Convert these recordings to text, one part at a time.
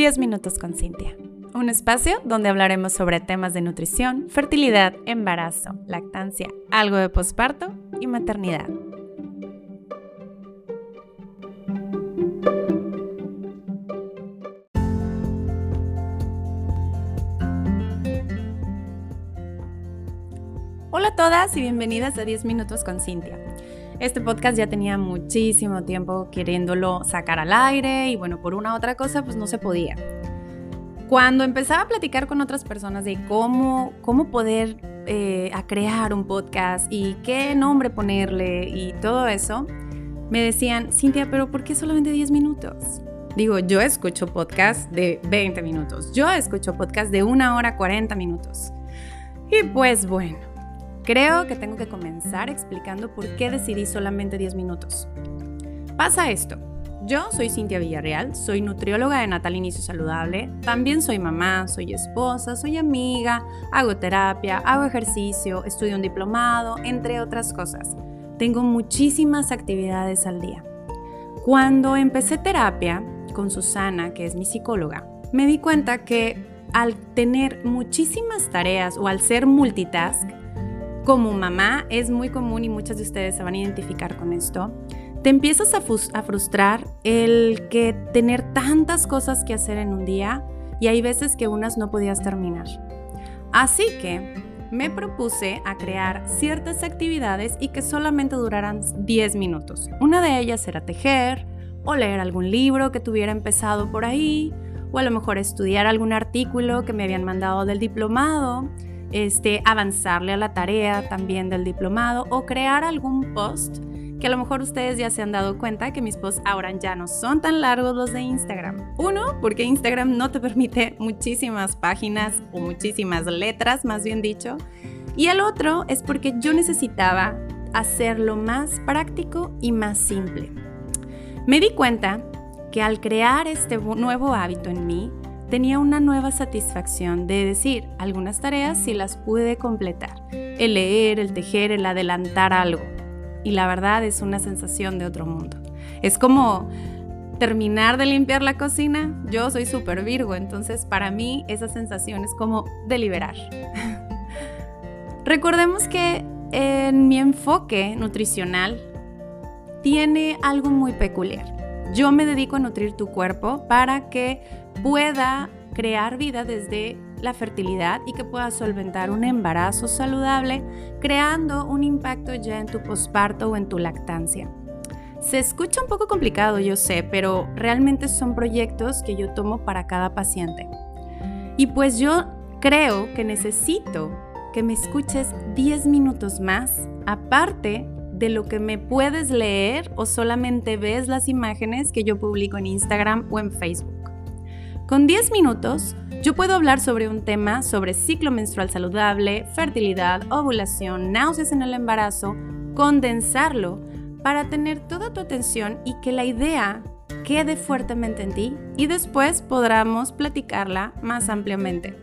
10 minutos con Cintia. Un espacio donde hablaremos sobre temas de nutrición, fertilidad, embarazo, lactancia, algo de posparto y maternidad. Hola a todas y bienvenidas a 10 minutos con Cintia. Este podcast ya tenía muchísimo tiempo queriéndolo sacar al aire y bueno, por una u otra cosa pues no se podía. Cuando empezaba a platicar con otras personas de cómo, cómo poder eh, a crear un podcast y qué nombre ponerle y todo eso, me decían, Cintia, pero ¿por qué solamente 10 minutos? Digo, yo escucho podcast de 20 minutos, yo escucho podcast de una hora 40 minutos. Y pues bueno, Creo que tengo que comenzar explicando por qué decidí solamente 10 minutos. Pasa esto. Yo soy Cintia Villarreal, soy nutrióloga de Natal Inicio Saludable, también soy mamá, soy esposa, soy amiga, hago terapia, hago ejercicio, estudio un diplomado, entre otras cosas. Tengo muchísimas actividades al día. Cuando empecé terapia con Susana, que es mi psicóloga, me di cuenta que al tener muchísimas tareas o al ser multitask, como mamá es muy común y muchas de ustedes se van a identificar con esto. Te empiezas a, frustrar el que tener tantas cosas que hacer en un día y hay veces que unas no podías terminar. Así que me propuse a crear ciertas actividades y que solamente duraran 10 minutos. Una de ellas era tejer o leer algún libro que tuviera empezado por ahí o a lo mejor estudiar algún artículo que me habían mandado del diplomado este, avanzarle a la tarea también del diplomado o crear algún post que a lo mejor ustedes ya se han dado cuenta que mis posts ahora ya no son tan largos los de Instagram. Uno, porque Instagram no te permite muchísimas páginas o muchísimas letras, más bien dicho. Y el otro es porque yo necesitaba hacerlo más práctico y más simple. Me di cuenta que al crear este nuevo hábito en mí, tenía una nueva satisfacción de decir, algunas tareas sí las pude completar. El leer, el tejer, el adelantar algo. Y la verdad es una sensación de otro mundo. Es como terminar de limpiar la cocina. Yo soy súper virgo, entonces para mí esa sensación es como deliberar. Recordemos que en mi enfoque nutricional tiene algo muy peculiar. Yo me dedico a nutrir tu cuerpo para que pueda crear vida desde la fertilidad y que pueda solventar un embarazo saludable, creando un impacto ya en tu posparto o en tu lactancia. Se escucha un poco complicado, yo sé, pero realmente son proyectos que yo tomo para cada paciente. Y pues yo creo que necesito que me escuches 10 minutos más, aparte de lo que me puedes leer o solamente ves las imágenes que yo publico en Instagram o en Facebook. Con 10 minutos, yo puedo hablar sobre un tema sobre ciclo menstrual saludable, fertilidad, ovulación, náuseas en el embarazo, condensarlo para tener toda tu atención y que la idea quede fuertemente en ti y después podamos platicarla más ampliamente.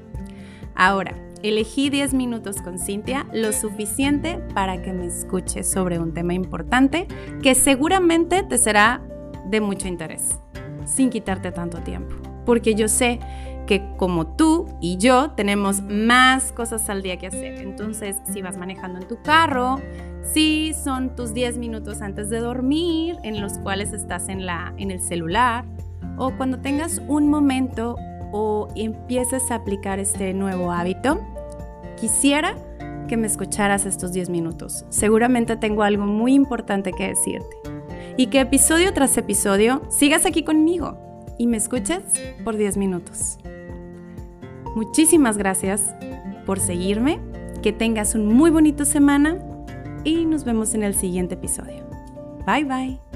Ahora, elegí 10 minutos con Cintia, lo suficiente para que me escuches sobre un tema importante que seguramente te será de mucho interés, sin quitarte tanto tiempo porque yo sé que como tú y yo tenemos más cosas al día que hacer. Entonces, si vas manejando en tu carro, si son tus 10 minutos antes de dormir, en los cuales estás en, la, en el celular, o cuando tengas un momento o empieces a aplicar este nuevo hábito, quisiera que me escucharas estos 10 minutos. Seguramente tengo algo muy importante que decirte. Y que episodio tras episodio sigas aquí conmigo y me escuches por 10 minutos. Muchísimas gracias por seguirme, que tengas un muy bonito semana y nos vemos en el siguiente episodio. Bye bye.